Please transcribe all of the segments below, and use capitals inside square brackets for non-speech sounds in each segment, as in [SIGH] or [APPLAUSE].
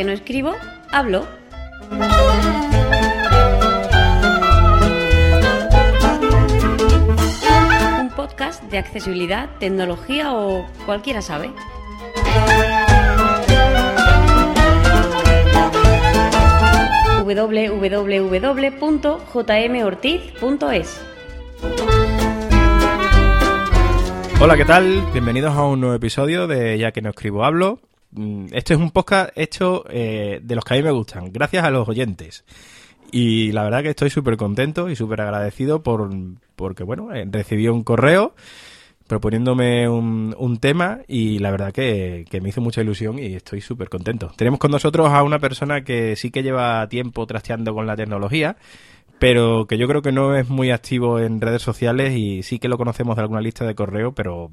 que no escribo, hablo. Un podcast de accesibilidad, tecnología o cualquiera sabe. www.jmortiz.es Hola, ¿qué tal? Bienvenidos a un nuevo episodio de Ya que no escribo hablo. Este es un podcast hecho eh, de los que a mí me gustan, gracias a los oyentes. Y la verdad que estoy súper contento y súper agradecido por, porque, bueno, eh, recibí un correo proponiéndome un, un tema y la verdad que, que me hizo mucha ilusión y estoy súper contento. Tenemos con nosotros a una persona que sí que lleva tiempo trasteando con la tecnología, pero que yo creo que no es muy activo en redes sociales y sí que lo conocemos de alguna lista de correo, pero,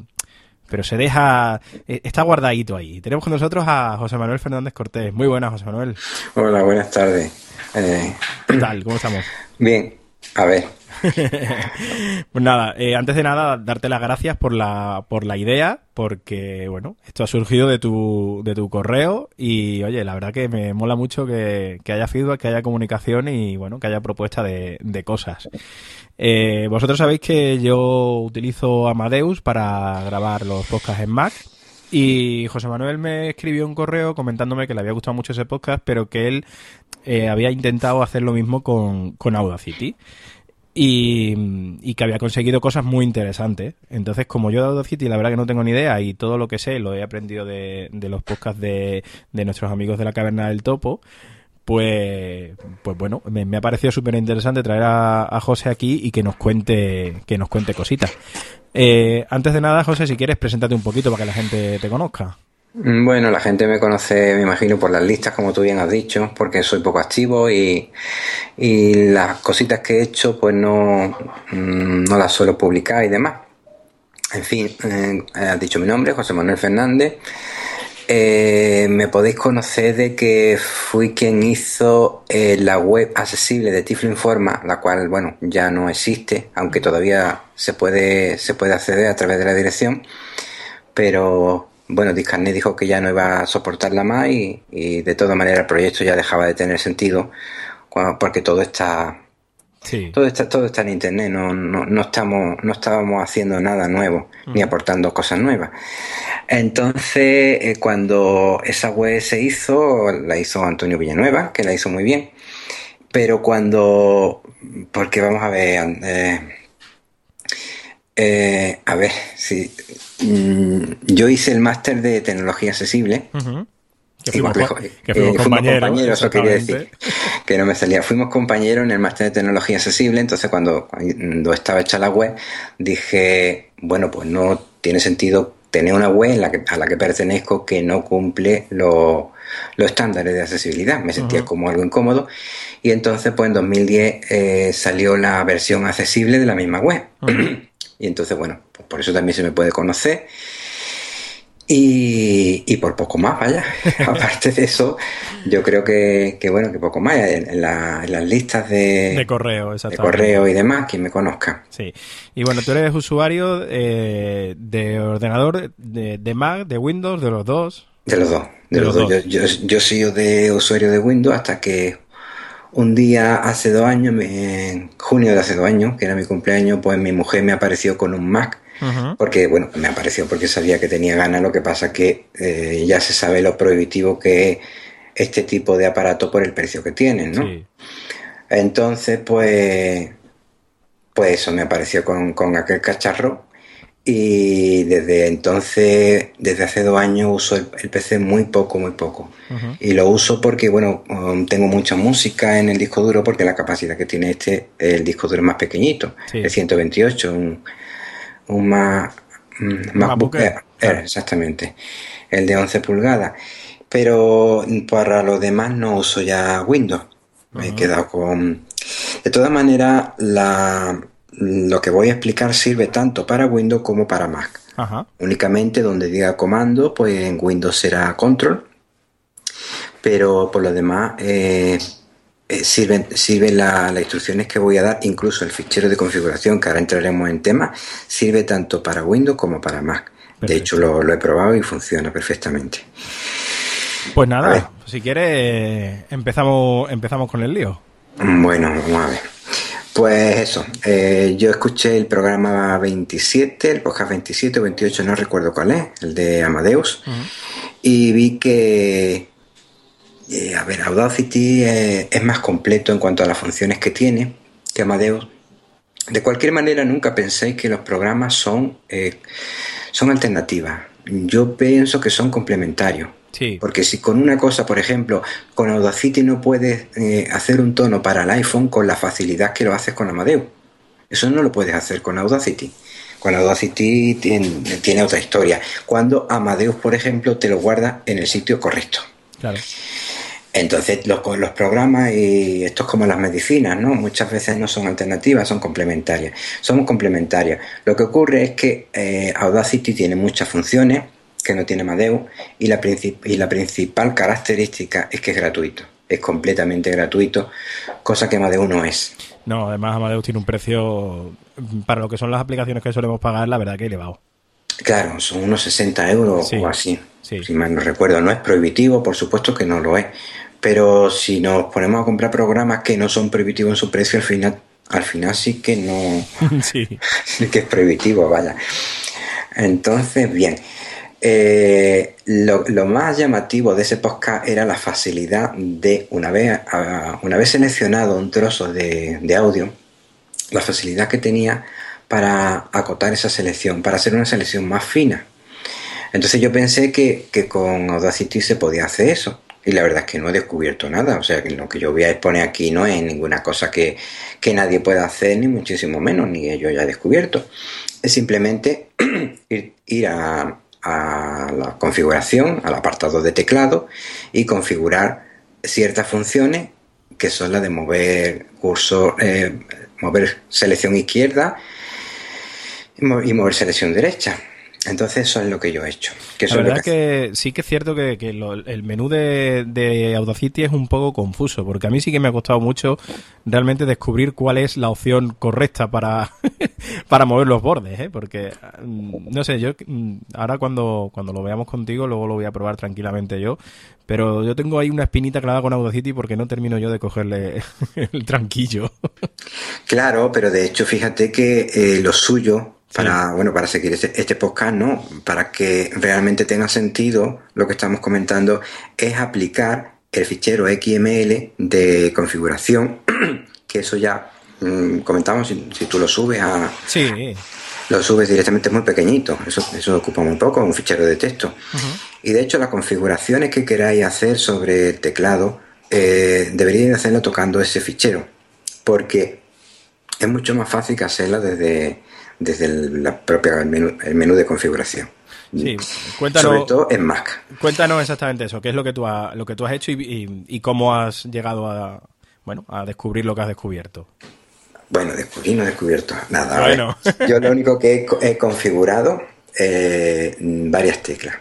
pero se deja, eh, está guardadito ahí. Tenemos con nosotros a José Manuel Fernández Cortés. Muy buenas, José Manuel. Hola, buenas tardes. Eh, ¿Qué tal? ¿Cómo estamos? bien, a ver, [LAUGHS] Pues nada, eh, antes de nada, darte las gracias por la, por la idea, porque, bueno, esto ha surgido de tu, de tu correo y, oye, la verdad que me mola mucho que, que haya feedback, que haya comunicación y, bueno, que haya propuesta de, de cosas. Eh, vosotros sabéis que yo utilizo Amadeus para grabar los podcasts en Mac. Y José Manuel me escribió un correo comentándome que le había gustado mucho ese podcast, pero que él eh, había intentado hacer lo mismo con, con Audacity y, que había conseguido cosas muy interesantes. Entonces, como yo de Audacity la verdad que no tengo ni idea y todo lo que sé lo he aprendido de, de los podcasts de, de nuestros amigos de la Caverna del Topo, pues, pues bueno, me, me ha parecido súper interesante traer a, a José aquí y que nos cuente, que nos cuente cositas. Eh, antes de nada, José, si quieres, preséntate un poquito para que la gente te conozca. Mm, bueno, la gente me conoce, me imagino, por las listas, como tú bien has dicho, porque soy poco activo y, las cositas que he hecho, pues no, mm, no las suelo publicar y demás. En fin, eh, has dicho mi nombre, José Manuel Fernández. Eh, me podéis conocer de que fui quien hizo eh, la web accesible de Tiflo Informa, la cual, bueno, ya no existe, aunque todavía se puede, se puede acceder a través de la dirección. Pero bueno, Discarnet dijo que ya no iba a soportarla más y, y de todas maneras el proyecto ya dejaba de tener sentido porque todo está Sí. todo está todo está en internet no, no, no estamos no estábamos haciendo nada nuevo ni aportando cosas nuevas entonces eh, cuando esa web se hizo la hizo Antonio Villanueva que la hizo muy bien pero cuando porque vamos a ver eh, eh, a ver si mm, yo hice el máster de tecnología accesible Ujú. Que y fuimos, complejo. co- Eh, que fuimos fuimos compañeros. compañeros, eso quería decir. [LAUGHS] que no me salía. Fuimos compañeros en el máster de tecnología accesible, entonces cuando, cuando estaba hecha la web, dije, bueno, pues no tiene sentido tener una web en la que, a la que pertenezco que no cumple los, los estándares de accesibilidad. Me sentía como algo incómodo. Y entonces, pues en 2010 eh, salió la versión accesible de la misma web. [CLEARS THROAT] y entonces, bueno, pues por eso también se me puede conocer. Y, y por poco más, vaya. [LAUGHS] Aparte de eso, yo creo que, que bueno, que poco más. En, la- en las listas de, De correo, de correo y demás, quien me conozca. Sí. Y bueno, tú eres usuario eh, de ordenador de, de Mac, de Windows, de los dos. De los dos. De, De los, los dos. Yo, yo, yo he sido de usuario de Windows hasta que un día hace dos años, en junio de hace dos años, que era mi cumpleaños, pues mi mujer me apareció con un Mac. Porque, bueno, me apareció porque sabía que tenía ganas, lo que pasa que eh, ya se sabe lo prohibitivo que es este tipo de aparato por el precio que tienen, ¿no? Sí. Entonces, pues, pues eso me apareció con, con aquel cacharro y desde entonces, desde hace dos años uso el, el PC muy poco, muy poco. Y lo uso porque, bueno, um, tengo mucha música en el disco duro porque la capacidad que tiene este, el disco duro es más pequeñito, Sí. el 128, un, un más, mm, MacBook Air, Air, claro. exactamente, el de 11 pulgadas. Pero para lo demás no uso ya Windows. Me he quedado con... De todas maneras, la, lo que voy a explicar sirve tanto para Windows como para Mac. Ajá. Únicamente donde diga comando, pues en Windows será control. Pero por lo demás, eh, eh, sirven, sirven la- las instrucciones que voy a dar, incluso el fichero de configuración, que ahora entraremos en tema, sirve tanto para Windows como para Mac. De hecho, lo, lo he probado y funciona perfectamente. Pues nada, si quieres empezamos, empezamos con el lío. Bueno, vamos a ver. Pues eso, eh, yo escuché el programa 27, el podcast 27 o 28, no recuerdo cuál es, el de Amadeus, y vi que, eh, a ver, Audacity eh, es más completo en cuanto a las funciones que tiene que Amadeus. De cualquier manera, nunca penséis que los programas son, son alternativas. Yo pienso que son complementarios. Porque si con una cosa, por ejemplo, con Audacity no puedes eh, hacer un tono para el iPhone con la facilidad que lo haces con Amadeus. Eso no lo puedes hacer con Audacity. Con Audacity tiene, otra historia. Cuando Amadeus, por ejemplo, te lo guarda en el sitio correcto. Claro. Entonces, los, los programas, y esto es como las medicinas, ¿no? Muchas veces no son alternativas, son complementarias. Son complementarias. Lo que ocurre es que eh, Audacity tiene muchas funciones que no tiene Amadeus y la, y la principal característica es que es gratuito, es completamente gratuito, cosa que Amadeus no es. No, además Amadeus tiene un precio, para lo que son las aplicaciones que solemos pagar, la verdad que elevado. Claro, son unos 60 euros o así, si mal no recuerdo. No es prohibitivo, por supuesto que no lo es, pero si nos ponemos a comprar programas que no son prohibitivos en su precio, al final, al final sí que no, [LAUGHS] sí. [LAUGHS] sí que es prohibitivo, vaya. Entonces, bien, eh, lo, más llamativo de ese podcast era la facilidad de, una vez, una vez seleccionado un trozo de, audio, la facilidad que tenía para acotar esa selección, para hacer una selección más fina. Entonces yo pensé que, con Audacity se podía hacer eso. Y la verdad es que no he descubierto nada. O sea, que lo que yo voy a exponer aquí no es ninguna cosa que, que nadie pueda hacer, ni muchísimo menos, ni yo ya he descubierto. Es simplemente [CLEARS THROAT] ir a, a la configuración, al apartado de teclado y configurar ciertas funciones que son las de mover cursor, eh, mover selección izquierda y mover selección derecha. Entonces eso es lo que yo he hecho. la verdad es que... sí que es cierto que, el menú de, Audacity es un poco confuso, porque a mí sí que me ha costado mucho realmente descubrir cuál es la opción correcta para, [LAUGHS] para mover los bordes, ¿eh? porque mm, no sé, yo mm, ahora cuando, cuando lo veamos contigo, luego lo voy a probar tranquilamente yo, pero yo tengo ahí una espinita clavada con Audacity porque no termino yo de cogerle [LAUGHS] el tranquillo. Claro, pero de hecho fíjate que eh, lo suyo para, bueno, para seguir este, este, podcast, ¿no? Para que realmente tenga sentido lo que estamos comentando, es aplicar el fichero XML de configuración, [CLEARS THROAT] que eso ya mm, comentamos, si, tú lo subes a... Sí. Lo subes directamente, es muy pequeñito, eso, eso ocupa muy poco, un fichero de texto. Y de hecho las configuraciones que queráis hacer sobre el teclado, eh, deberíais hacerlo tocando ese fichero, porque es mucho más fácil que hacerla desde desde el, la propia menú, el menú de configuración. Sí, cuéntanos, Sobre todo en Mac. Cuéntanos exactamente eso, qué es lo que tú, lo que tú has hecho y, cómo has llegado a, bueno, a descubrir lo que has descubierto. Bueno, descubrir no he descubierto nada. Bueno. Yo lo único que he, configurado eh, varias teclas.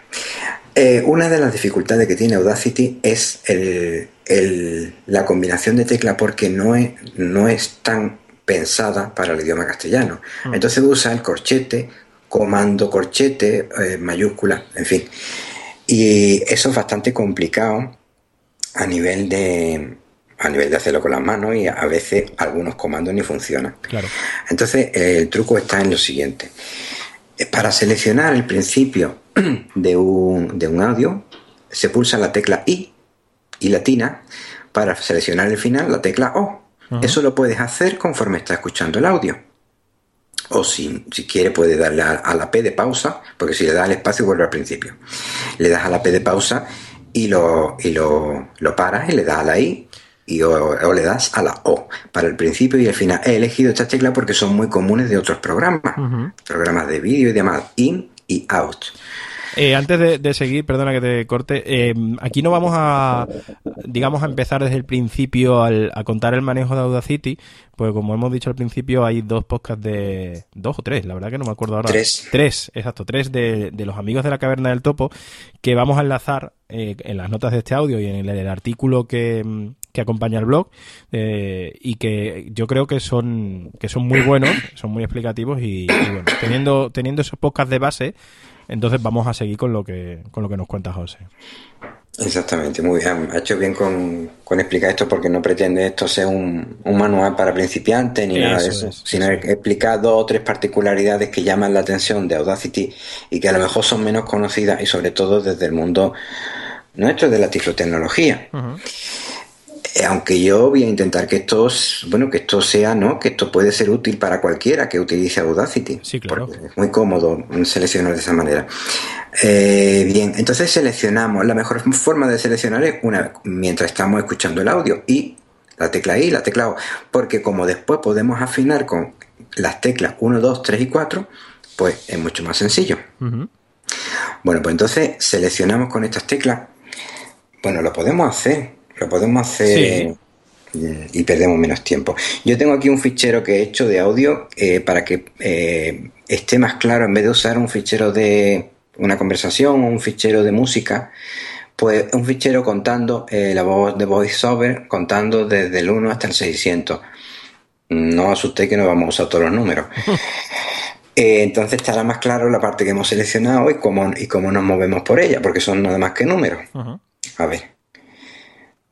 Eh, una de las dificultades que tiene Audacity es el, la combinación de teclas porque no es, no es tan pensada para el idioma castellano. Mm. Entonces usa el corchete, comando corchete, eh, mayúscula, en fin. Y eso es bastante complicado a nivel de a nivel de hacerlo con las manos y a veces algunos comandos ni funcionan. Claro. Entonces el truco está en lo siguiente. Para seleccionar el principio [CLEARS THROAT] de un, de un audio, se pulsa la tecla I y latina. Para seleccionar el final, la tecla O. Eso lo puedes hacer conforme estás escuchando el audio. O si, si quiere puede darle a, la P de pausa, porque si le das al espacio vuelve al principio. Le das a la P de pausa y lo, y lo, lo paras y le das a la I y o, le das a la O para el principio y el final. He elegido esta tecla porque son muy comunes de otros programas, programas de vídeo y demás, in y out. Eh, antes de, seguir, perdona que te corte, eh, aquí no vamos a, digamos, a empezar desde el principio a contar el manejo de Audacity, pues como hemos dicho al principio, hay dos podcasts de, dos o tres, la verdad que no me acuerdo ahora. Tres. Tres, exacto, tres de, los amigos de la caverna del topo, que vamos a enlazar eh, en las notas de este audio y en el, artículo que, acompaña el blog y que yo creo que son que son muy buenos, son muy explicativos y, y bueno, teniendo teniendo esos podcasts de base entonces vamos a seguir con lo que, con lo que nos cuenta José. Exactamente, muy bien. Ha hecho bien con, explicar esto porque no pretende esto ser un, manual para principiantes ni nada de eso, sino explicar dos o tres particularidades que llaman la atención de Audacity y que a lo mejor son menos conocidas y sobre todo desde el mundo nuestro de la tiflotecnología. Eh, aunque yo voy a intentar que esto, bueno, que esto sea, ¿no? Que esto puede ser útil para cualquiera que utilice Audacity. Sí, claro. es muy cómodo seleccionar de esa manera. Eh, bien, entonces seleccionamos. La mejor forma de seleccionar es una mientras estamos escuchando el audio y la tecla I, la tecla O, porque como después podemos afinar con las teclas 1, 2, 3 y 4, pues es mucho más sencillo. Bueno, pues entonces seleccionamos con estas teclas. Bueno, lo podemos hacer lo podemos hacer y perdemos menos tiempo. Yo tengo aquí un fichero que he hecho de audio eh, para que eh, esté más claro, en vez de usar un fichero de una conversación o un fichero de música, pues un fichero contando eh, la voz de VoiceOver, contando desde el 1 hasta el 600. No asusté que no vamos a usar todos los números. [LAUGHS] entonces estará más claro la parte que hemos seleccionado y cómo, y cómo nos movemos por ella, porque son nada más que números. A ver.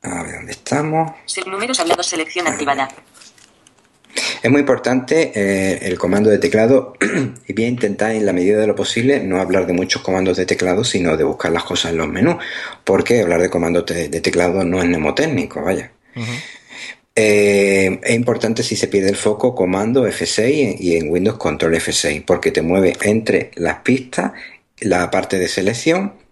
A ver, ¿dónde estamos? números hablados, selección activada. Es muy importante eh, el comando de teclado [CLEARS THROAT] y bien intentar en la medida de lo posible no hablar de muchos comandos de teclado, sino de buscar las cosas en los menús, porque hablar de comandos de, teclado no es mnemotécnico, vaya. Eh, es importante si se pierde el foco comando F6 y en Windows control F6, porque te mueve entre las pistas, la parte de selección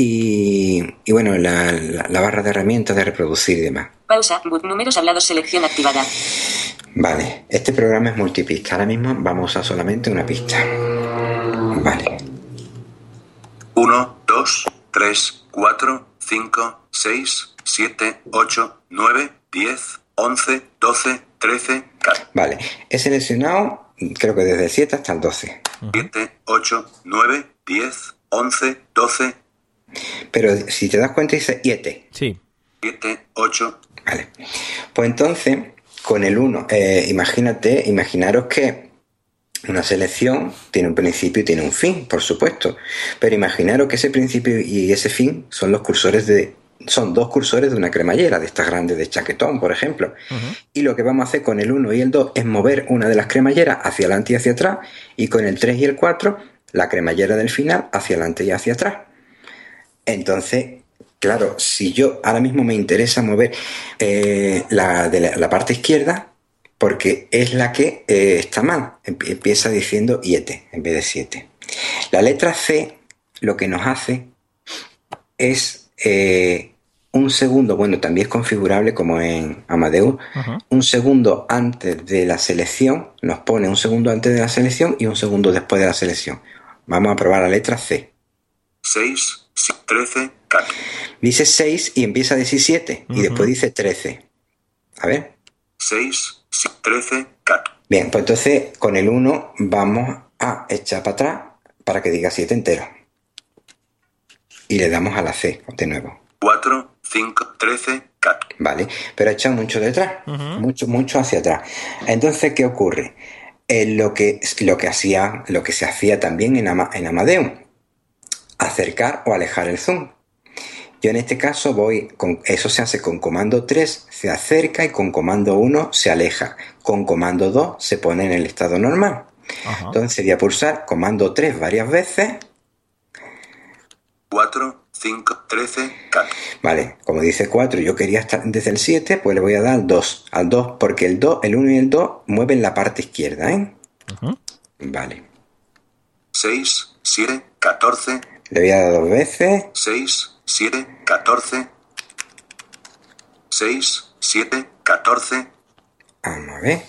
y, bueno, la, barra de herramientas de reproducir y demás. Pausa, números hablados, selección activada. Vale, este programa es multipista. Ahora mismo vamos a solamente una pista. Vale. 1, 2, 3, 4, 5, 6, 7, 8, 9, 10, 11, 12, 13, 14. Vale, he seleccionado, creo que desde el 7 hasta el 12. 7, 8, 9, 10, 11, 12, pero si te das cuenta dice 7. Sí. 7, 8. Vale. Pues entonces, con el 1, eh, imagínate, imaginaros que una selección tiene un principio y tiene un fin, por supuesto. Pero imaginaros que ese principio y ese fin son los cursores de. Son dos cursores de una cremallera, de estas grandes de chaquetón, por ejemplo. Y lo que vamos a hacer con el 1 y el 2 es mover una de las cremalleras hacia adelante y hacia atrás, y con el 3 y el 4, la cremallera del final hacia adelante y hacia atrás. Entonces, claro, si yo ahora mismo me interesa mover eh, la, de la, parte izquierda, porque es la que eh, está mal, empieza diciendo iete en vez de 7. La letra C lo que nos hace es eh, un segundo, bueno, también es configurable como en Amadeus, un segundo antes de la selección, nos pone un segundo antes de la selección y un segundo después de la selección. Vamos a probar la letra C. 6, 13, 14. Dice 6 y empieza a decir 7 y después dice 13. A ver. 6, 13, 14. Bien, pues entonces con el 1 vamos a echar para atrás para que diga 7 entero. Y le damos a la C de nuevo. 4, 5, 13, 14. Vale, pero ha echado mucho detrás, mucho, mucho hacia atrás. Entonces, ¿qué ocurre? lo, que, lo, que hacía, lo que se hacía también en, en Amadeus acercar o alejar el zoom. Yo en este caso voy, con, eso se hace con comando 3, se acerca y con comando 1 se aleja. Con comando 2 se pone en el estado normal. Entonces sería pulsar comando 3 varias veces. 4, 5, 13, 14. Vale, como dice 4, yo quería estar desde el 7, pues le voy a dar 2. Al 2, porque el 2, el 1 y el 2 mueven la parte izquierda, ¿eh? Vale. 6, 7, 14, le voy a dar dos veces. 6, 7, 14. 6, 7, 14. Vamos a ver.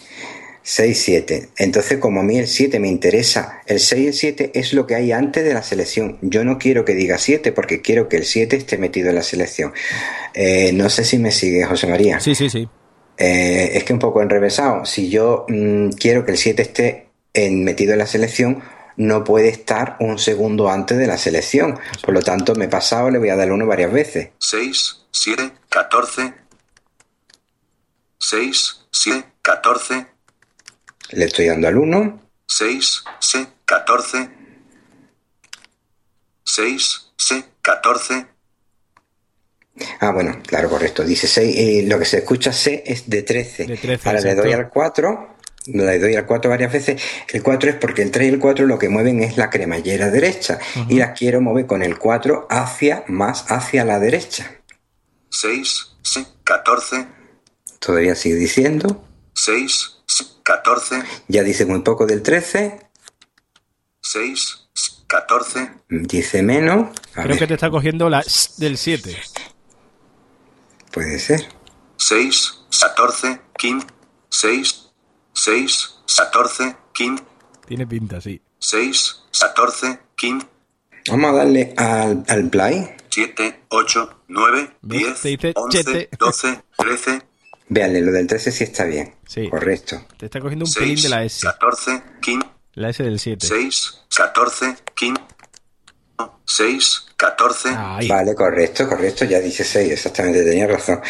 6, 7. Entonces, como a mí el 7 me interesa, el 6 y el 7 es lo que hay antes de la selección. Yo no quiero que diga 7 porque quiero que el 7 esté metido en la selección. Eh, no sé si me sigue, José María. Sí, sí, sí. Eh, es que un poco enrevesado. Si yo mmm, quiero que el 7 esté en, metido en la selección, no puede estar un segundo antes de la selección. Por lo tanto, me he pasado, le voy a dar uno varias veces. 6, 7, 14. 6, 7, 14. Le estoy dando al 1. 6, 7, 14. 6, 7, 14. Ah, bueno, claro, correcto. Dice 6, eh, lo que se escucha C es de 13. De 13, Ahora le doy exacto. al 4, le doy al 4 varias veces. El 4 es porque el 3 y el 4 lo que mueven es la cremallera derecha. Y las quiero mover con el 4 hacia, más hacia la derecha. 6, 14, Todavía sigue diciendo. 6, 14, Ya dice muy poco del 13. 6, 14, Dice menos. A Creo ver, que te está cogiendo la S del 7. puede ser. 6, 14, 15, 6, 6, 14, 15, Tiene pinta, sí. 6, 14, 15, Vamos a darle al, al play. 7, 8, 9, ¿Ves? 10, Te dice 11, chete. 12, 13, Véanle, lo del 13 sí está bien. Sí. Correcto. Te está cogiendo un pelín 6, de la S. 14, 15, La S del 7. 6, 14, 15, 6, 14, Ahí. Vale, correcto, correcto. Ya dice 6, exactamente, tenía razón.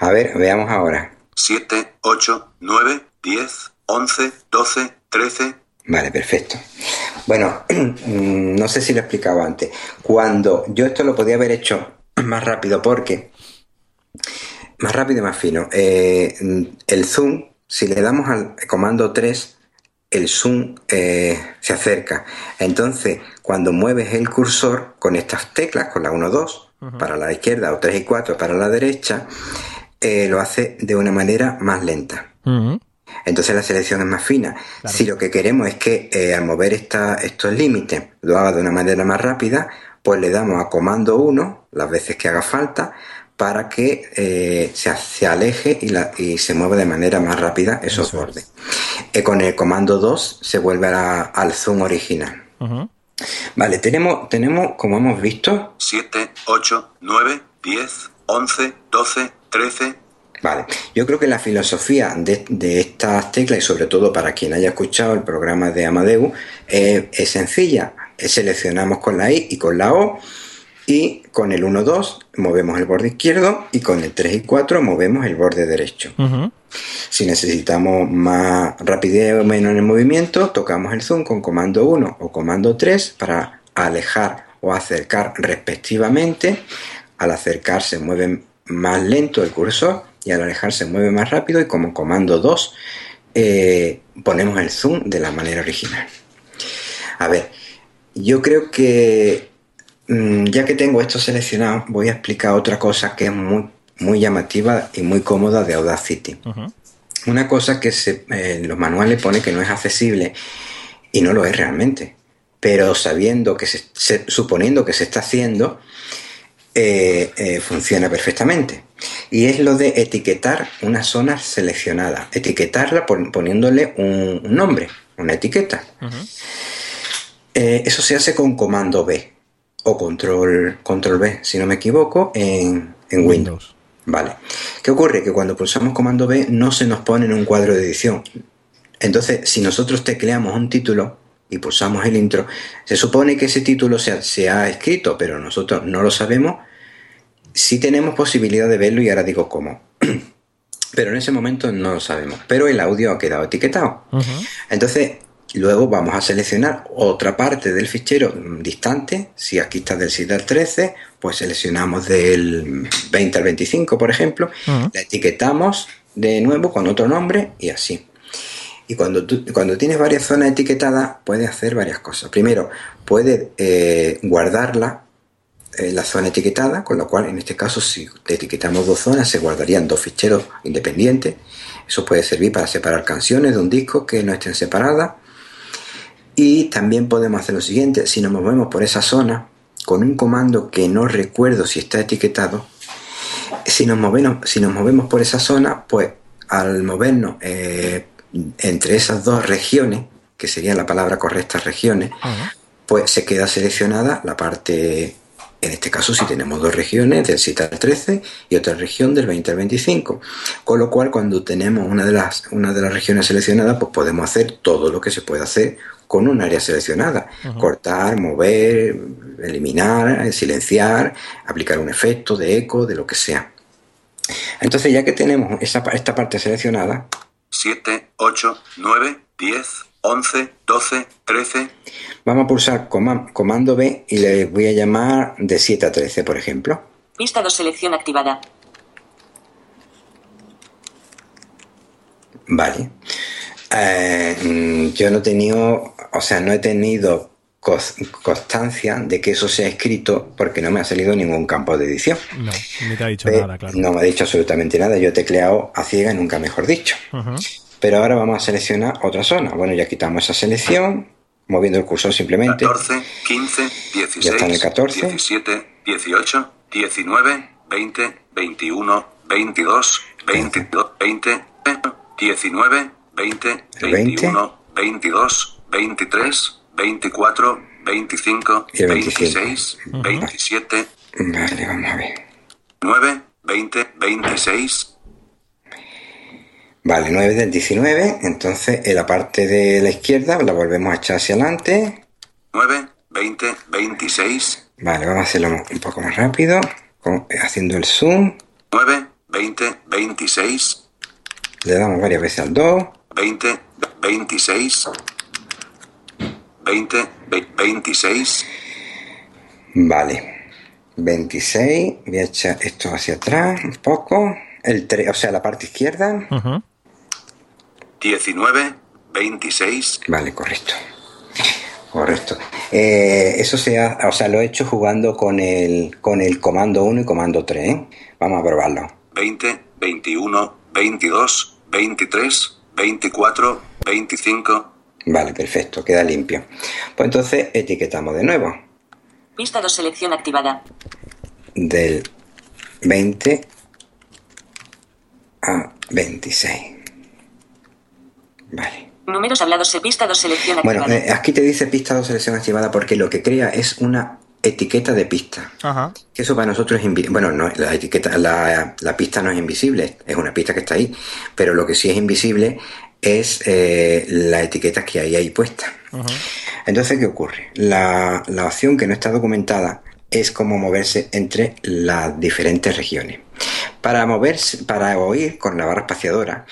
A ver, veamos ahora. 7, 8, 9, 10, 11, 12, 13, Vale, perfecto. Bueno, [CLEARS THROAT] mm, no sé si lo he explicado antes. Cuando yo esto lo podía haber hecho [CLEARS THROAT] más rápido porque más rápido y más fino. Eh, el zoom, si le damos al comando 3, el zoom eh, se acerca. Entonces, cuando mueves el cursor con estas teclas, con la 1, 2, para la izquierda o 3 y 4 para la derecha, eh, lo hace de una manera más lenta. Ujú. Entonces la selección es más fina. Si lo que queremos es que eh, al mover esta- estos límites lo haga de una manera más rápida, pues le damos a comando 1 las veces que haga falta para que eh, se, se aleje y, la- y se mueva de manera más rápida esos Eso es. bordes. Eh, con el comando 2 se vuelve a- al zoom original. Ujú. Vale, tenemos, tenemos, como hemos visto, 7, 8, 9, 10, 11, 12, 13, Vale, yo creo que la filosofía de, de estas teclas y sobre todo para quien haya escuchado el programa de Amadeus eh, es sencilla. Eh, Seleccionamos con la I y con la O y con el 1, 2 movemos el borde izquierdo y con el 3 y 4 movemos el borde derecho. Si necesitamos más rapidez o menos en el movimiento, tocamos el zoom con comando 1 o comando 3 para alejar o acercar respectivamente. Al acercar se mueve más lento el cursor y al alejar se mueve más rápido y como comando 2 eh, ponemos el zoom de la manera original. A ver, yo creo que mm, ya que tengo esto seleccionado, voy a explicar otra cosa que es muy, muy llamativa y muy cómoda de Audacity. Una cosa que se, eh, en los manuales pone que no es accesible y no lo es realmente. Pero sabiendo que se, se- suponiendo que se está haciendo, eh, eh, funciona perfectamente. Y es lo de etiquetar una zona seleccionada. Etiquetarla pon- poniéndole un, nombre, una etiqueta. Eh, eso se hace con comando B o control, control B, si no me equivoco, en, en Windows. Vale. ¿Qué ocurre? Que cuando pulsamos comando B no se nos pone en un cuadro de edición. Entonces, si nosotros tecleamos un título y pulsamos el intro, se supone que ese título se ha, se ha escrito, pero nosotros no lo sabemos. Sí tenemos posibilidad de verlo y ahora digo cómo. [CLEARS THROAT] Pero en ese momento no lo sabemos. Pero el audio ha quedado etiquetado. Entonces, luego vamos a seleccionar otra parte del fichero distante. Si aquí está del 7 al 13, pues seleccionamos del 20 al 25, por ejemplo. La etiquetamos de nuevo con otro nombre y así. Y cuando, tú- cuando tienes varias zonas etiquetadas, puedes hacer varias cosas. Primero, puedes eh, guardarla eh, la zona etiquetada, con lo cual en este caso si etiquetamos dos zonas se guardarían dos ficheros independientes. Eso puede servir para separar canciones de un disco que no estén separadas. Y también podemos hacer lo siguiente, si nos movemos por esa zona con un comando que no recuerdo si está etiquetado, si nos movemos, si nos movemos por esa zona, pues al movernos eh, entre esas dos regiones, que sería la palabra correcta regiones, pues se queda seleccionada la parte, en este caso si tenemos dos regiones, del 7 al 13 y otra región del 20 al 25. Con lo cual cuando tenemos una de las, una de las regiones seleccionadas, pues podemos hacer todo lo que se puede hacer con un área seleccionada. Cortar, mover, eliminar, silenciar, aplicar un efecto de eco, de lo que sea. Entonces ya que tenemos esa, esta parte seleccionada, 7, 8, 9, 10, 11, 12, 13, Vamos a pulsar coma- comando B y le voy a llamar de 7 a 13, por ejemplo. Pista 2 selección activada. Vale. Eh, mm, yo no he tenido, o sea, no he tenido constancia de que eso se ha escrito porque no me ha salido ningún campo de edición. No, ni te ha dicho nada, claro. No me ha dicho absolutamente nada. Yo he tecleado a ciega, nunca mejor dicho. Ujú. Pero ahora vamos a seleccionar otra zona. Bueno, ya quitamos esa selección, moviendo el cursor simplemente. 14, 15, Ya está en el 16, 14. 17, 18, 19, 20, 21, 22, 22, 20, 19, 20, El 20. 21, 22, 23, 24, 25, Y el 25. 26, 27, Vale, vamos a ver. 9, 20, 26, Vale, 9 del 19. Entonces, en la parte de la izquierda la volvemos a echar hacia adelante. 9, 20, 26, Vale, vamos a hacerlo un poco más rápido. con- haciendo el zoom. 9, 20, 26, Le damos varias veces al 2. 20, 26, 20, ve- 26, Vale. 26. Voy a echar esto hacia atrás un poco. El 3, o sea, la parte izquierda. Ujú. 19, 26, Vale, correcto. Correcto. Eh, eso se ha, o sea, lo he hecho jugando con el, con el comando 1 y comando 3. ¿eh? Vamos a probarlo. 20, 21, 22, 23, 24, 25, Vale, perfecto, queda limpio. Pues entonces etiquetamos de nuevo. Pista 2 selección activada. Del 20 a 26. Vale. Números hablados se pista 2 selección Bueno, activada. eh, aquí te dice pista de selección activada porque lo que crea es una etiqueta de pista. Ajá. Que eso para nosotros es invisible. Bueno, no, la etiqueta, la, la pista no es invisible, es una pista que está ahí. Pero lo que sí es invisible es eh, la etiqueta que hay ahí puesta. Entonces, ¿qué ocurre? La, la opción que no está documentada es cómo moverse entre las diferentes regiones. Para moverse, para oír con la barra espaciadora,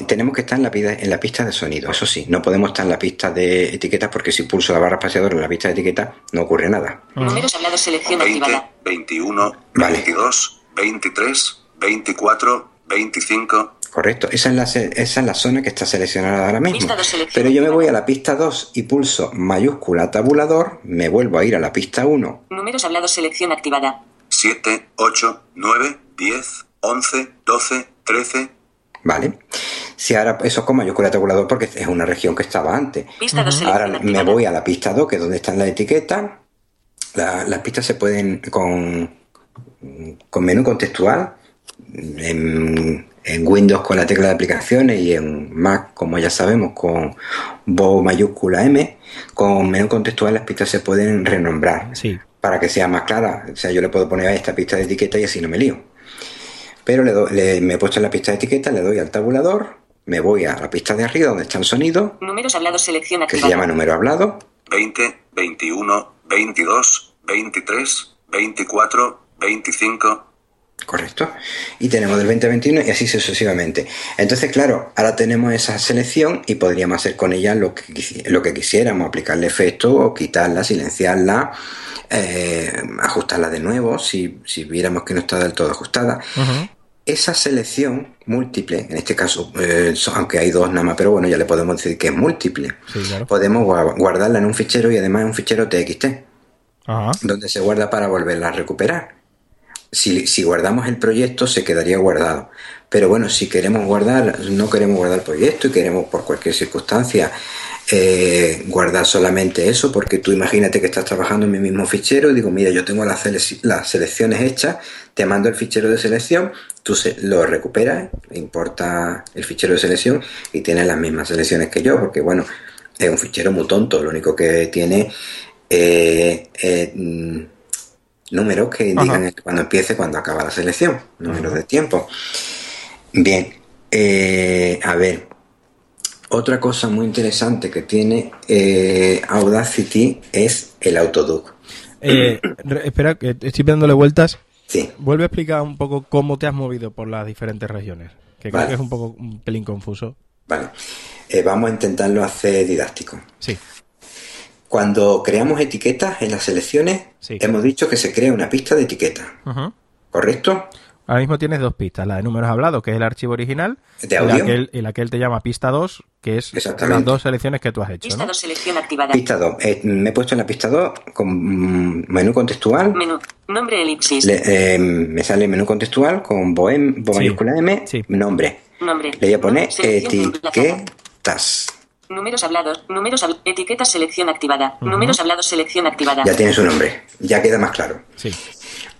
tenemos que estar en la, en la pista de sonido. Eso sí, no podemos estar en la pista de etiquetas porque si pulso la barra espaciadora en la pista de etiquetas no ocurre nada. Números hablados selección 20, activada. 21, Vale. 22, 23, 24, 25, Correcto, esa es, la, esa es la zona que está seleccionada ahora mismo. Pero yo me voy a la pista 2 y pulso mayúscula tabulador, me vuelvo a ir a la pista 1. Números hablados selección activada. 7, 8, 9, 10, 11, 12, 13, ¿Vale? Si ahora eso es con mayúscula tabulador porque es una región que estaba antes. Pista 2 Ahora me voy a la pista 2, que es donde están las etiquetas. La- las pistas se pueden con, con menú contextual. En, en Windows con la tecla de aplicaciones y en Mac, como ya sabemos, con voz mayúscula M. Con menú contextual las pistas se pueden renombrar Sí. para que sea más clara. O sea, yo le puedo poner a esta pista de etiqueta y así no me lío. Pero le doy- le- me he puesto en la pista de etiqueta, le doy al tabulador, me voy a la pista de arriba donde está el sonido, Números hablados selección que se llama número hablado, 20, 21, 22, 23, 24, 25, correcto, y tenemos del 2021 y así sucesivamente. Entonces, claro, ahora tenemos esa selección y podríamos hacer con ella lo que, lo que quisiéramos, aplicarle efectos o quitarla, silenciarla, eh, ajustarla de nuevo si, si viéramos que no está del todo ajustada. Esa selección múltiple, en este caso, eh, aunque hay dos nada más, pero bueno, ya le podemos decir que es múltiple. Sí, claro. Podemos gua- guardarla en un fichero y además en un fichero TXT, Ajá. donde se guarda para volverla a recuperar. Si, si guardamos el proyecto, se quedaría guardado. Pero bueno, si queremos guardar, no queremos guardar el proyecto y queremos por cualquier circunstancia eh, guardar solamente eso, porque tú imagínate que estás trabajando en mi mismo fichero y digo, mira, yo tengo las, selec- las selecciones hechas, te mando el fichero de selección, tú se- lo recuperas, importa el fichero de selección y tienes las mismas selecciones que yo, porque bueno, es un fichero muy tonto, lo único que tiene eh, eh, mm, números que indican Ajá. cuando empiece, cuando acaba la selección, números de tiempo. Bien, eh, a ver, otra cosa muy interesante que tiene eh, Audacity es el autoduc. Eh, [CLEARS THROAT] espera, que estoy dándole vueltas. Sí, Vuelve a explicar un poco cómo te has movido por las diferentes regiones. Que creo que es un poco un pelín confuso. vale. Eh, vamos a intentarlo hacer didáctico. Sí. Cuando creamos etiquetas en las selecciones, Sí. hemos dicho que se crea una pista de etiquetas. Ujú. ¿correcto? Ahora mismo tienes dos pistas, la de números hablados, que es el archivo original, ¿De y la que él, y la que él te llama pista 2, que es las dos selecciones que tú has hecho, Pista ¿no? 2 selección activada. Pista 2. me he puesto en la pista 2 con mm, menú contextual. Menú. Nombre elipsis. Le- eh, me sale menú contextual con bohem, bo Sí. mayúscula M, Sí. nombre. Nombre. Le voy a poner etiquetas. Números hablados. Números hablados. Etiqueta selección activada. Números hablados selección activada. Ya tiene su nombre. Ya queda más claro. Sí.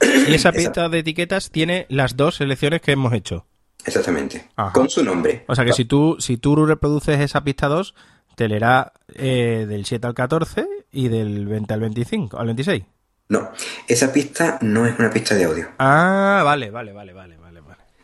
[CLEARS THROAT] Y esa pista de etiquetas tiene las dos selecciones que hemos hecho. Exactamente. Ajá. Con su nombre. O sea que si tú, si tú reproduces esa pista 2, te leerá eh, del 7 al 14 y del 20 al 25, al 26. No, esa pista no es una pista de audio. Ah, vale, vale, vale, vale, vale.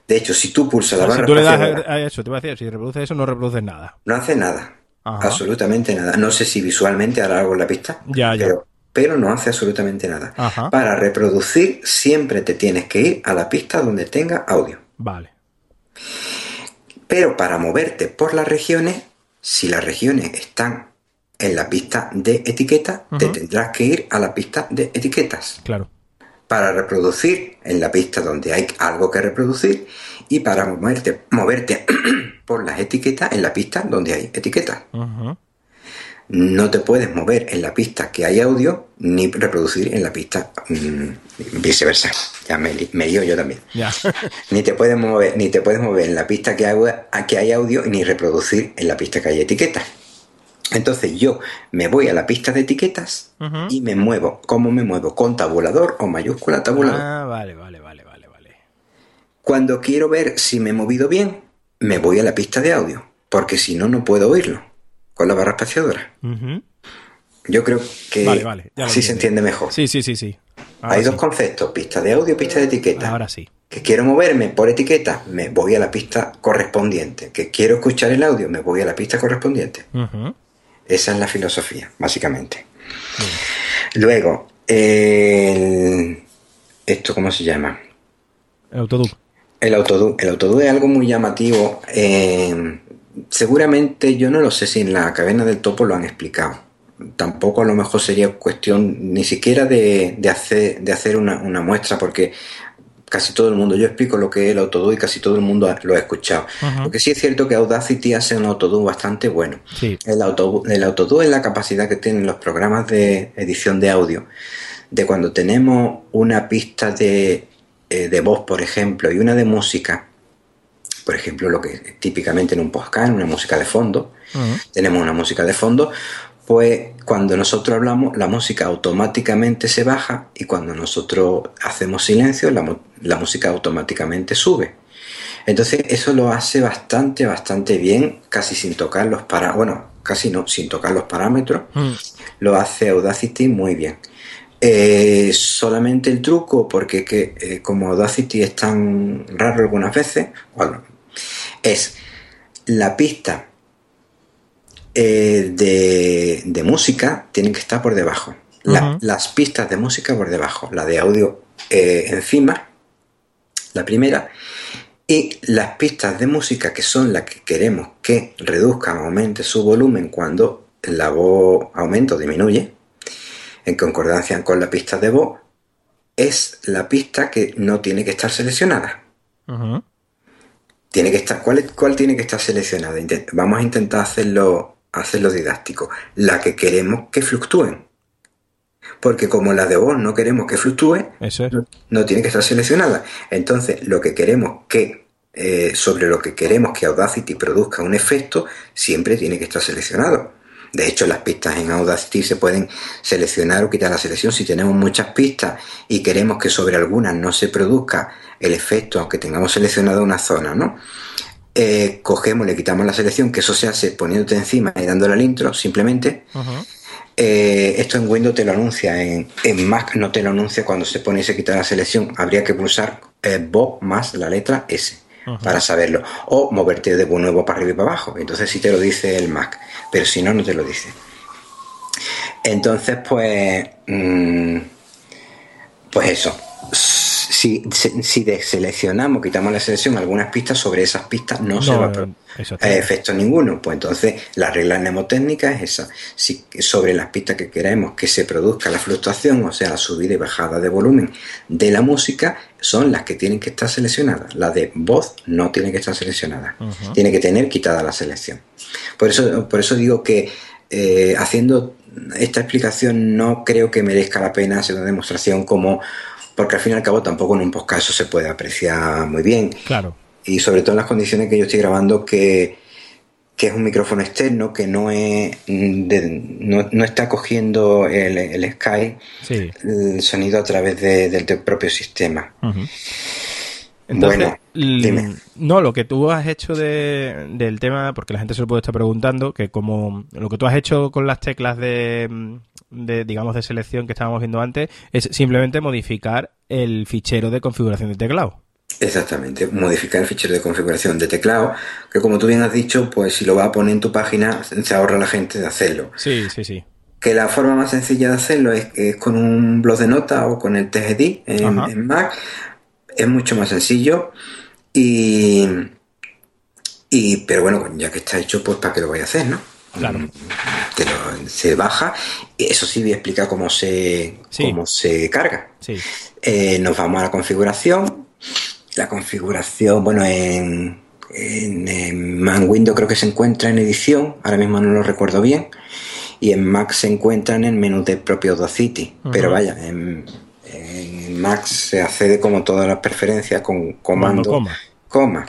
De hecho, si tú pulsas la barra si tú le das a a eso, te voy a decir, si reproduces eso, no reproduces nada. no hace nada. Ajá. Absolutamente nada. No sé si visualmente hará algo en la pista. Ya, ya. Pero, pero no hace absolutamente nada. Ajá. Para reproducir siempre te tienes que ir a la pista donde tenga audio. Vale. Pero para moverte por las regiones, si las regiones están en la pista de etiqueta, te tendrás que ir a la pista de etiquetas. Claro. Para reproducir en la pista donde hay algo que reproducir y para moverte, moverte [CLEARS THROAT] por las etiquetas en la pista donde hay etiquetas. No te puedes mover en la pista que hay audio ni reproducir en la pista mm, viceversa. Ya me, lío yo también. [LAUGHS] Ni te puedes mover, ni te puedes mover en la pista que hay, que hay audio ni reproducir en la pista que hay etiquetas. Entonces yo me voy a la pista de etiquetas y me muevo. ¿Cómo me muevo? Con tabulador o mayúscula tabulador. Ah, vale, vale, vale, vale, vale. Cuando quiero ver si me he movido bien, me voy a la pista de audio, porque si no, no puedo oírlo con la barra espaciadora. Yo creo que Vale, así se entiende mejor. Sí, sí, sí, sí. Ahora Hay sí. dos conceptos, pista de audio y pista de etiqueta. Ahora sí. Que quiero moverme por etiqueta, me voy a la pista correspondiente. Que quiero escuchar el audio, me voy a la pista correspondiente. Esa es la filosofía, básicamente. Luego, el- ¿esto cómo se llama? El autoduc. El autodú. El autodú es algo muy llamativo. eh, seguramente, yo no lo sé si en la cadena del topo lo han explicado. Tampoco a lo mejor sería cuestión ni siquiera de, de hacer, de hacer una, una muestra, porque casi todo el mundo, yo explico lo que es el autodú y casi todo el mundo lo ha escuchado. Porque sí es cierto que Audacity hace un autodú bastante bueno. Sí. El autodú, el es la capacidad que tienen los programas de edición de audio, de cuando tenemos una pista de, eh, de voz, por ejemplo, y una de música, por ejemplo, lo que típicamente en un podcast, una música de fondo, tenemos una música de fondo, pues cuando nosotros hablamos, la música automáticamente se baja y cuando nosotros hacemos silencio, la, la música automáticamente sube. Entonces eso lo hace bastante, bastante bien, casi sin tocar los parámetros, bueno, casi no, sin tocar los parámetros, Mm. lo hace Audacity muy bien. Eh, solamente el truco, porque que, eh, como Audacity es tan raro algunas veces, bueno, es la pista eh, de, de música tienen que estar por debajo. La-. Las pistas de música por debajo, la de audio eh, encima, la primera, y las pistas de música que son las que queremos que reduzcan o aumente su volumen cuando la voz aumenta o disminuye, en concordancia con la pista de voz, es la pista que no tiene que estar seleccionada. Tiene que estar, ¿cuál, cuál tiene que estar seleccionada? Vamos a intentar hacerlo, hacerlo didáctico. La que queremos que fluctúen. Porque como la de voz no queremos que fluctúe, Eso es. no, no tiene que estar seleccionada. Entonces, lo que queremos que, eh, sobre lo que queremos que Audacity produzca un efecto, siempre tiene que estar seleccionado. De hecho, las pistas en Audacity se pueden seleccionar o quitar la selección. Si tenemos muchas pistas y queremos que sobre algunas no se produzca el efecto, aunque tengamos seleccionada una zona, ¿no? Eh, cogemos, le quitamos la selección, que eso se hace poniéndote encima y dándole al intro, simplemente. Eh, esto en Windows te lo anuncia, en, en Mac no te lo anuncia cuando se pone y se quita la selección. Habría que pulsar eh, Bo más la letra S Para saberlo. O moverte de nuevo para arriba y para abajo. Entonces sí te lo dice el Mac, pero si no, no te lo dice. Entonces, pues, mm, pues eso. Si, si, deseleccionamos, quitamos la selección algunas pistas, sobre esas pistas no, se va a pro- eso está. efecto ninguno. Pues entonces la regla mnemotécnica es esa. Si sobre las pistas que queremos que se produzca la fluctuación, o sea, la subida y bajada de volumen de la música, son las que tienen que estar seleccionadas. La de voz no tiene que estar seleccionada. Tiene que tener quitada la selección. Por eso, por eso digo que eh, haciendo esta explicación no creo que merezca la pena hacer una demostración como porque al fin y al cabo tampoco en un podcast eso se puede apreciar muy bien Claro. y sobre todo en las condiciones que yo estoy grabando que, que es un micrófono externo que no es de- no, no está cogiendo el, el Sky Sí. el sonido a través de- del del propio sistema. Entonces, Bueno, dime. no, lo que tú has hecho de, del tema, porque la gente se lo puede estar preguntando, que como lo que tú has hecho con las teclas de, de, digamos, de selección que estábamos viendo antes, es simplemente modificar el fichero de configuración de teclado. Exactamente, modificar el fichero de configuración de teclado, que como tú bien has dicho, pues si lo vas a poner en tu página, se ahorra la gente de hacerlo. Sí, sí, sí. Que la forma más sencilla de hacerlo es, es con un blog de notas o con el TGD en, en Mac. Es mucho más sencillo y, y pero bueno, ya que está hecho, pues para qué lo voy a hacer, ¿no? Claro. Mm, te lo- se baja. Y Eso sí voy a explicar cómo se, Sí. cómo se carga. Sí. Eh, nos vamos a la configuración. La configuración, bueno, en, en, en Man Windows creo que se encuentra en edición, ahora mismo no lo recuerdo bien, y en Mac se encuentra en el menú del propio Audacity. Ujú. Pero vaya, en, en Mac se accede como todas las preferencias con Comando comando, coma. coma.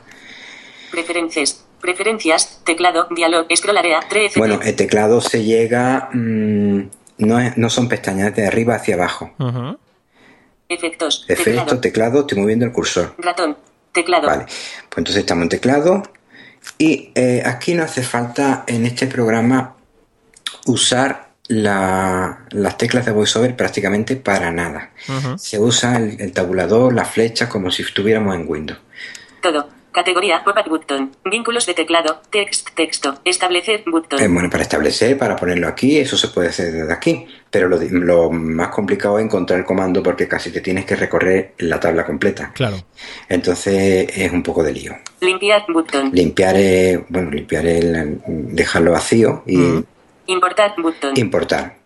Preferencias. Preferencias. Teclado. Dialog. Scroll area. 3 Bueno, el teclado se llega, mm, no, es- no son pestañas de arriba hacia abajo. Ujú. Efectos. Efecto, Teclado. teclado, estoy moviendo el cursor. Ratón. Teclado. Vale, pues entonces estamos en teclado y eh, aquí no hace falta en este programa usar la- las teclas de VoiceOver prácticamente para nada. Se usa el, el tabulador, las flechas como si estuviéramos en Windows. Todo. Categoría. Pop-up button. Vínculos de teclado. Text. Texto. Establecer. Button. Eh, bueno, para establecer, para ponerlo aquí, eso se puede hacer desde aquí, pero lo, más complicado es encontrar el comando porque casi te tienes que recorrer la tabla completa. Claro. Entonces es un poco de lío. Limpiar. Button. Limpiar, es- bueno, limpiar el, dejarlo vacío y Mm. Importar. Button. Importar.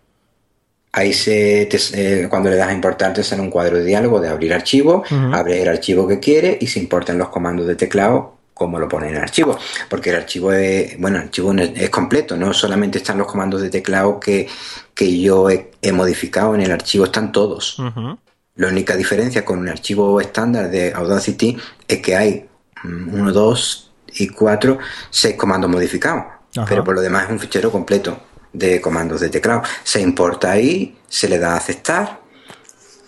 Ahí se te- eh, cuando le das a importar te sale un cuadro de diálogo de abrir archivo, abre el archivo que quiere y se importan los comandos de teclado como lo pone en el archivo. Porque el archivo es, bueno, el archivo es, completo, no solamente están los comandos de teclado que, que yo he, he modificado en el archivo, están todos. La única diferencia con un archivo estándar de Audacity es que hay 1, 2 y 4, 6 comandos modificados. Ajá. Pero por lo demás es un fichero completo de comandos de teclado. Se importa ahí, se le da a aceptar.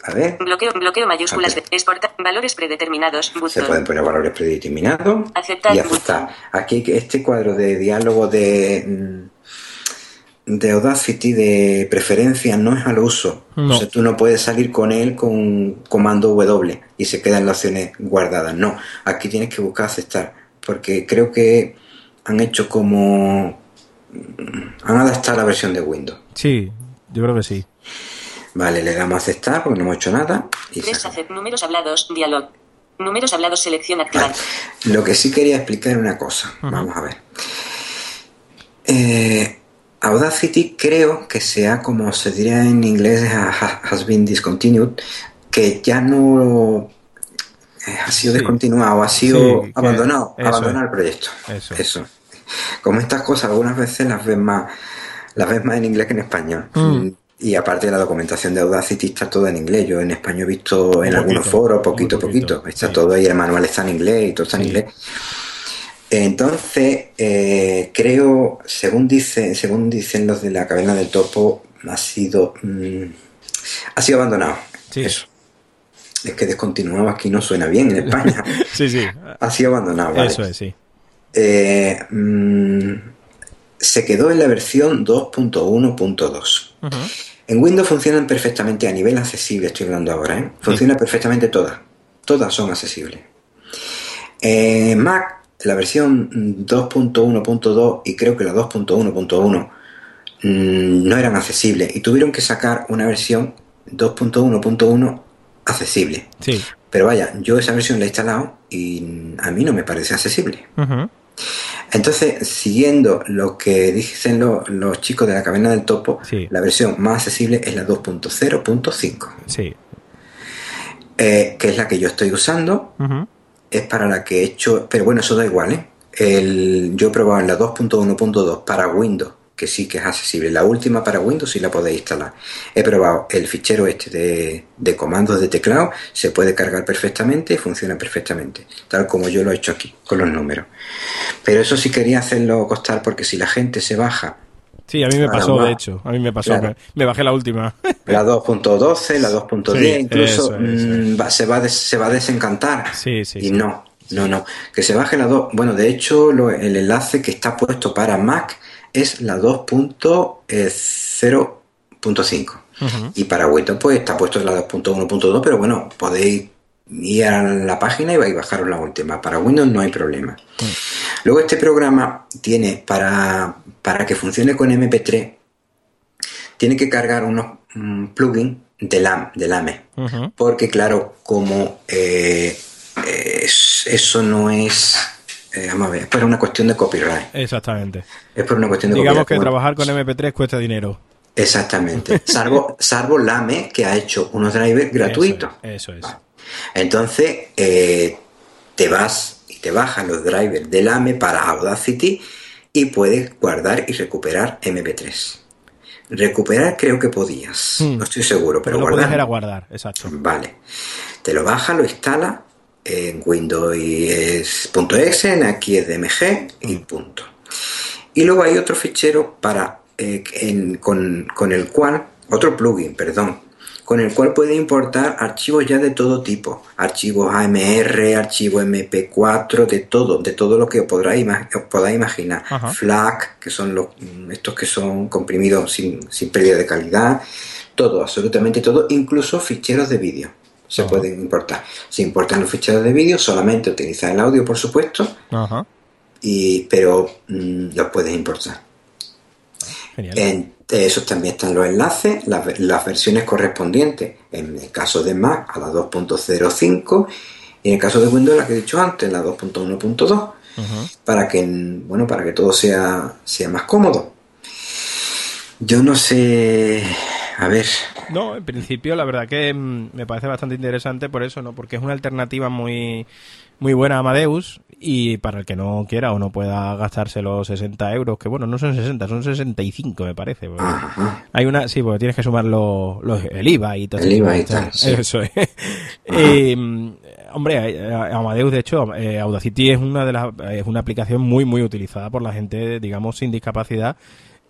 A ver, Bloqueo. Bloqueo mayúsculas. De Exportar. Valores predeterminados. se pueden poner valores predeterminados Aceptar, y aceptar. Aquí este cuadro de diálogo de, mm, de Audacity de preferencia no es al uso. No. O sea, tú no puedes salir con él con comando W y se quedan las opciones guardadas. No, aquí tienes que buscar aceptar. Porque creo que han hecho como... Han adaptado la versión de Windows. Sí, yo creo que sí. Vale, le damos a aceptar porque no hemos hecho nada. Y se 3. acabó. Hacer. Números hablados. Dialog. Números hablados. Selección activada. Lo que sí quería explicar es una cosa. Vamos a ver. Eh, Audacity creo que sea como se diría en inglés ha- ha- has been discontinued, que ya no eh, ha sido Sí. descontinuado, ha sido Sí, abandonado, eso abandonado el proyecto. Eso. Como estas cosas algunas veces las ves más, las ves más en inglés que en español. Mm. Y aparte la documentación de Audacity está toda en inglés. Yo en español he visto en Un algunos foros, poquito, poquito, poquito. Está sí. todo ahí, el manual está en inglés y todo está en Sí. inglés. Entonces, eh, creo, según dice, según dicen los de la caverna del topo, ha sido mm, ha sido abandonado. Sí. Eso. Es que descontinuado aquí no suena bien en España. [LAUGHS] Sí, sí. ha sido abandonado. vale. Eso es, sí. Eh, mm, se quedó en la versión 2.1.2. Ujú. En Windows funcionan perfectamente a nivel accesible, estoy hablando ahora, ¿eh? Funciona perfectamente todas. Todas son accesibles. En Mac, la versión 2.1.2 y creo que la 2.1.1 mm, no eran accesibles y tuvieron que sacar una versión 2.1.1 accesible. Sí. Pero vaya, yo esa versión la he instalado y a mí no me parece accesible. Entonces, siguiendo lo que dicen lo- los chicos de la caverna del topo, Sí. la versión más accesible es la 2.0.5, Sí. eh, que es la que yo estoy usando, es para la que he hecho, pero bueno, eso da igual, ¿eh? El, yo he probado en la 2.1.2 para Windows, que sí que es accesible. La última para Windows sí la podéis instalar. He probado el fichero este de, de comandos de teclado, se puede cargar perfectamente y funciona perfectamente, tal como yo lo he hecho aquí, con los números. Pero eso sí quería hacerlo costar porque si la gente se baja Sí, a mí me pasó, de hecho. A mí me pasó. Claro. Me, bajé la última. [LAUGHS] la 2.12, la 2.10, Sí, incluso eso es, eso mm, va- se, va se va a desencantar. Sí, sí, Y sí. no, no, no. Que se baje la 2. Bueno, de hecho, lo- el enlace que está puesto para Mac es la 2.0.5. Ujú. Y para Windows, pues está puesto la 2.1.2, pero bueno, podéis ir a la página y vais a bajaros la última. Para Windows no hay problema. Luego, este programa tiene para, para que funcione con MP3, tiene que cargar unos mm, plugins de, LAM, de LAME. Ujú. Porque claro, como eh, es- eso no es, eh, vamos a ver, es por una cuestión de copyright. Exactamente. Es por una cuestión de Digamos copyright. que trabajar con MP3 cuesta dinero. Exactamente. [LAUGHS] Salvo, salvo Lame, que ha hecho unos drivers gratuitos. Eso es. Eso es. Entonces, eh, te vas y te bajas los drivers de Lame para Audacity y puedes guardar y recuperar MP3. Recuperar creo que podías. Hmm. No estoy seguro, pero lo guardar. puedes era guardar, exacto. Vale. Te lo baja, lo instala en Windows es .exe, en aquí es DMG y punto. Y luego hay otro fichero para eh, en- con, con el cual, otro plugin, perdón, con el cual puede importar archivos ya de todo tipo, archivos AMR, archivos MP4, de todo, de todo lo que os podáis imaginar. Ajá. FLAC, que son los mm, estos que son comprimidos sin, sin pérdida de calidad, todo, absolutamente todo, incluso ficheros de vídeo se Ajá. pueden importar. Se importan los ficheros de vídeo, solamente utilizar el audio, por supuesto, Ajá. y, pero mm, los puedes importar. Genial. En esos también están los enlaces, las, ve- las versiones correspondientes, en el caso de Mac a la 2.05 y en el caso de Windows la que he dicho antes, la 2.1.2, Ujú. para que bueno, para que todo sea, sea más cómodo. Yo no sé, a ver, No, en principio la verdad que mm, me parece bastante interesante por eso, ¿no? Porque es una alternativa muy muy buena a Amadeus y para el que no quiera o no pueda gastarse los 60 euros, que bueno, no son 60, son 65 me parece. Hay una, sí, porque tienes que sumar los, los- el IVA y todo El IVA y tal, sí. Eso es. Eh, mm, hombre, eh, Amadeus, de hecho, eh, Audacity es una de las, es una aplicación muy, muy utilizada por la gente, digamos, sin discapacidad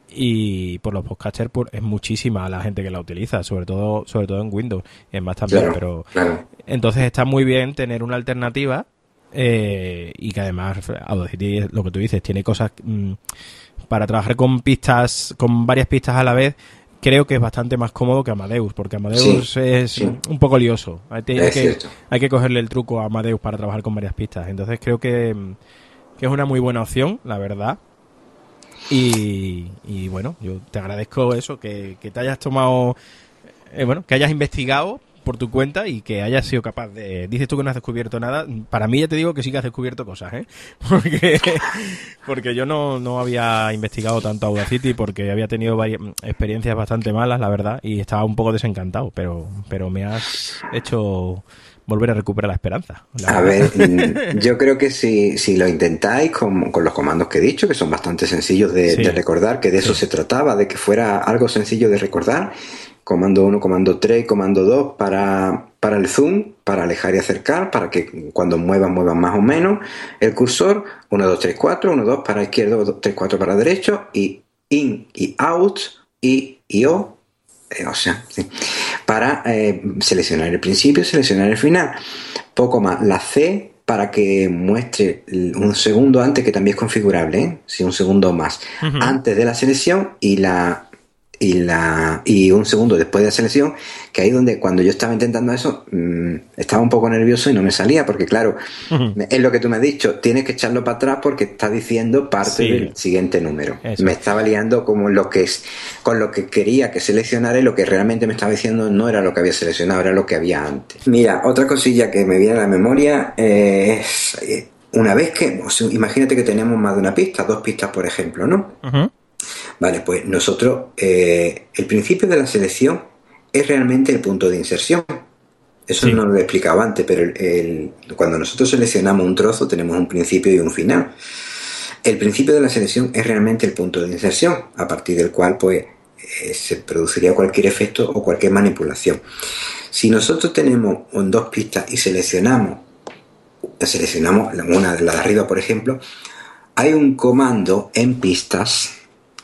y por los podcasters pues, es muchísima la gente que la utiliza, sobre todo, sobre todo en Windows, y en más también, claro, pero claro. entonces está muy bien tener una alternativa eh, y que además Audacity, lo que tú dices, tiene cosas mm, para trabajar con pistas, con varias pistas a la vez. Creo que es bastante más cómodo que Amadeus, porque Amadeus Sí, es sí. un poco lioso. Hay, Es que, hay que cogerle el truco a Amadeus para trabajar con varias pistas. Entonces creo que, mm, que es una muy buena opción, la verdad. Y, y bueno, yo te agradezco eso, que, que te hayas tomado, eh, bueno, que hayas investigado por tu cuenta y que hayas sido capaz de... Dices tú que no has descubierto nada. Para mí ya te digo que sí que has descubierto cosas, ¿eh? [LAUGHS] Porque, porque yo no, no había investigado tanto Audacity porque había tenido varias experiencias bastante malas, la verdad, y estaba un poco desencantado, pero, pero me has hecho volver a recuperar la esperanza. la A ver, mm, [LAUGHS] yo creo que si, si lo intentáis con, con los comandos que he dicho, que son bastante sencillos de, Sí. de recordar, que de eso Sí. se trataba, de que fuera algo sencillo de recordar, comando 1, comando 3, comando 2 para, para el zoom, para alejar y acercar, para que cuando muevas, muevas más o menos el cursor, 1, 2, 3, 4, 1, 2 para izquierdo, 2, 3, 4 para derecho, y in y out, y, y o, eh, o sea, sí, para eh, seleccionar el principio, seleccionar el final. Poco más. La C para que muestre un segundo antes, que también es configurable, ¿eh? si un segundo más, antes de la selección y la y la y un segundo después de la selección, que ahí donde cuando yo estaba intentando eso, mm, estaba un poco nervioso y no me salía, porque claro, es lo que tú me has dicho, tienes que echarlo para atrás porque está diciendo parte Sí. del siguiente número. Eso. Me estaba liando como lo que es, con lo que quería que seleccionara y lo que realmente me estaba diciendo no era lo que había seleccionado, era lo que había antes. Mira, otra cosilla que me viene a la memoria eh, es eh, una vez que, o sea, imagínate que tenemos más de una pista, dos pistas por ejemplo, ¿no? Vale, pues nosotros, eh, el principio de la selección es realmente el punto de inserción. Eso Sí. no lo he explicado antes, pero el- el- cuando nosotros seleccionamos un trozo tenemos un principio y un final. El principio de la selección es realmente el punto de inserción, a partir del cual pues eh, se produciría cualquier efecto o cualquier manipulación. Si nosotros tenemos dos pistas y seleccionamos, seleccionamos una de las de arriba, por ejemplo, hay un comando en pistas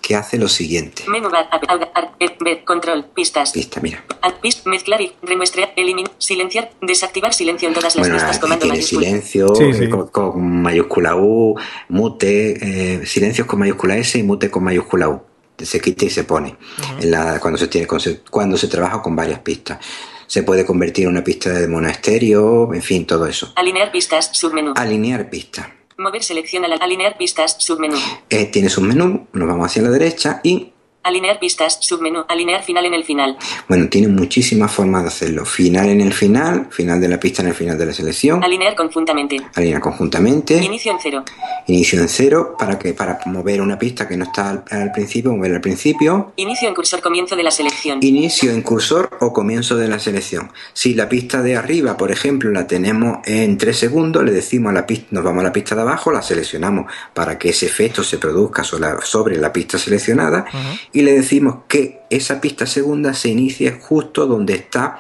que hace lo siguiente. Menú bar, app, app, ver, control, pistas. Pista, mira. Pist, mezclar y remuestrear, eliminar, silenciar, desactivar silencio en todas las Bueno, pistas, comando tiene mayúscula. silencio Sí, eh, sí. Con, con mayúscula U, mute, eh, silencios con mayúscula S y mute con mayúscula U. Se quita y se pone en la- cuando, se tiene, cuando se- cuando se trabaja con varias pistas. Se puede convertir en una pista de monasterio, en fin, todo eso. Alinear pistas, submenú. Alinear pistas. Mover selección a la alinear pistas, submenú. Eh, tienes un menú, nos vamos hacia la derecha y Alinear pistas, submenú. Alinear final en el final. Bueno, tiene muchísimas formas de hacerlo. Final en el final, final de la pista en el final de la selección, Alinear conjuntamente. alinear conjuntamente, Inicio en cero. inicio en cero para que para mover una pista que no está al, al principio, moverla al principio, Inicio en cursor comienzo de la selección. inicio en cursor o comienzo de la selección. Si la pista de arriba, por ejemplo, la tenemos en 3 segundos, le decimos a la pista, nos vamos a la pista de abajo, la seleccionamos para que ese efecto se produzca sobre la, sobre la pista seleccionada y le decimos que esa pista segunda se inicie justo donde está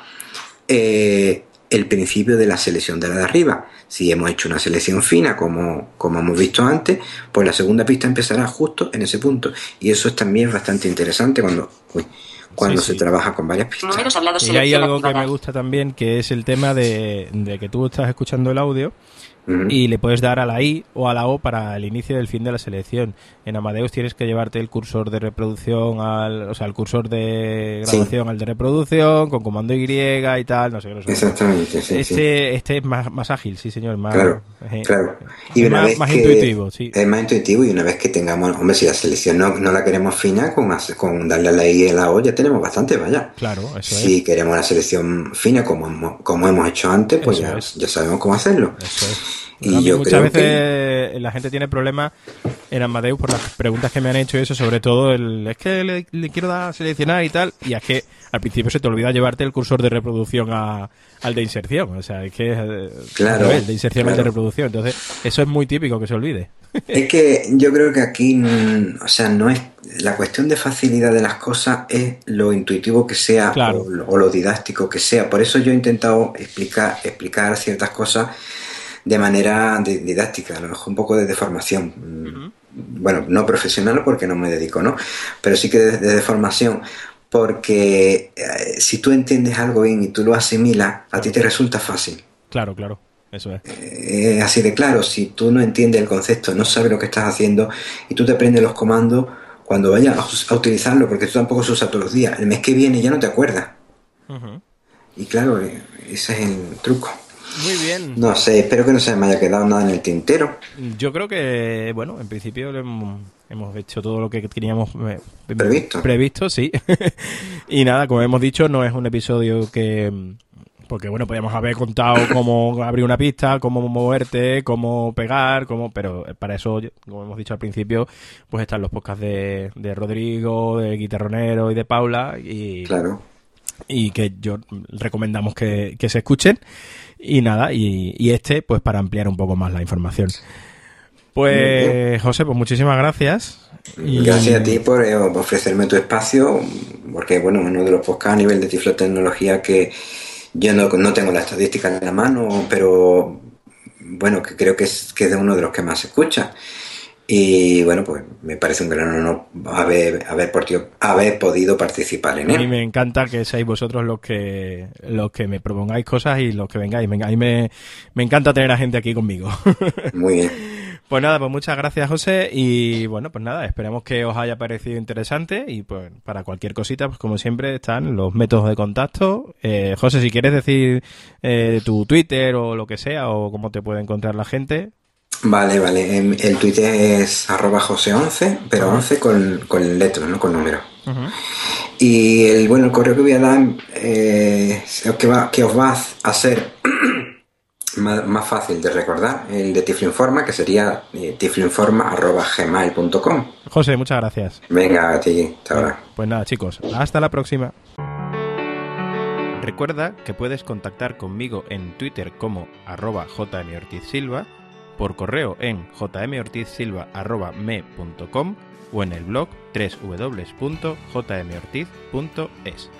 eh, el principio de la selección de la de arriba. Si hemos hecho una selección fina, como, como hemos visto antes, pues la segunda pista empezará justo en ese punto. Y eso es también bastante interesante cuando, uy, cuando Sí, se sí. trabaja con varias pistas. Números hablados Y hay algo que me gusta también, que es el tema de, de que tú estás escuchando el audio Y le puedes dar a la I o a la O para el inicio del fin de la selección. En Amadeus tienes que llevarte el cursor de reproducción al, o sea, el cursor de Sí. grabación al de reproducción con comando Y y tal, no sé qué. No sé. Exactamente, sí, este, sí. este es más, más ágil, sí señor, más, Claro, eh, claro. es Y una más, vez más que intuitivo, sí. Es más intuitivo y una vez que tengamos, hombre, si la selección no, no la queremos fina, con, con darle a la I y a la O ya tenemos bastante, vaya. Claro, eso es. Si queremos la selección fina como, hemos- como hemos hecho antes, pues ya, ya sabemos cómo hacerlo. Eso es. Y a mí yo muchas creo veces la gente tiene problemas en Amadeus por las preguntas que me han hecho y eso, sobre todo el es que le, le quiero dar a seleccionar y tal, y es que al principio se te olvida llevarte el cursor de reproducción a- al de inserción, o sea, es que eh, Claro, revés, de inserción al de reproducción, entonces eso es muy típico que se olvide. Es que yo creo que aquí, mm, o sea, no es la cuestión de facilidad de las cosas es lo intuitivo que sea Claro. o, o lo didáctico que sea. Por eso yo he intentado explicar, explicar ciertas cosas de manera di- didáctica, a lo mejor un poco de deformación. Mm, Bueno, no profesional porque no me dedico, ¿no? Pero sí que de, de deformación. Porque eh, si tú entiendes algo bien y tú lo asimilas, a ti te resulta fácil. Claro, claro, eso es. Eh, así de claro, si tú no entiendes el concepto, no sabes lo que estás haciendo y tú te aprendes los comandos cuando vayas a, utilizarlo, porque tú tampoco se usa todos los días, el mes que viene ya no te acuerdas. Y claro, eh, ese es el truco. Muy bien. No sé, espero que no se me haya quedado nada en el tintero. Yo creo que, bueno, en principio le hemos, hemos hecho todo lo que teníamos eh, Previsto. Previsto, sí. [LAUGHS] y nada, como hemos dicho, no es un episodio que... Porque, bueno, podríamos haber contado cómo [LAUGHS] abrir una pista, cómo moverte, cómo pegar, cómo... Pero para eso, como hemos dicho al principio, pues están los podcasts de, de Rodrigo, de Guitarronero y de Paula. Y, Claro. y que yo recomendamos que, que se escuchen. Y nada, y, y este, pues para ampliar un poco más la información. Pues, José, pues muchísimas gracias. Y- Gracias a ti por eh, ofrecerme tu espacio, porque bueno, uno de los podcasts a nivel de Tiflo Tecnología que yo no, no tengo la estadística en la mano, pero bueno, que creo que es, que es de uno de los que más se escucha. Y bueno, pues me parece un gran honor haber, haber, portio- haber podido participar en A mí él. me encanta que seáis vosotros los que los que me propongáis cosas y los que vengáis. Venga, A mí me, me encanta tener a gente aquí conmigo. [LAUGHS] Muy bien. Pues nada, pues muchas gracias José y bueno, pues nada, esperemos que os haya parecido interesante y pues para cualquier cosita, pues como siempre están los métodos de contacto. Eh, José, si quieres decir eh, tu Twitter o lo que sea o cómo te puede encontrar la gente. Vale, vale. Em, El Twitter es arroba jose11, pero 11 con, con letras, no con números. Y el, bueno, el correo que voy a dar eh, que, va, que os va a hacer [CLEARS THROAT] más, más fácil de recordar, el de Tifloinforma, que sería eh, tifloinforma.gmail.com. José, muchas gracias. Venga, a ti, hasta ahora. Pues nada, chicos, hasta la próxima. Recuerda que puedes contactar conmigo en Twitter como arroba jmortizsilva, por correo en jmortizsilva.me.com o en el blog www.jmortiz.es.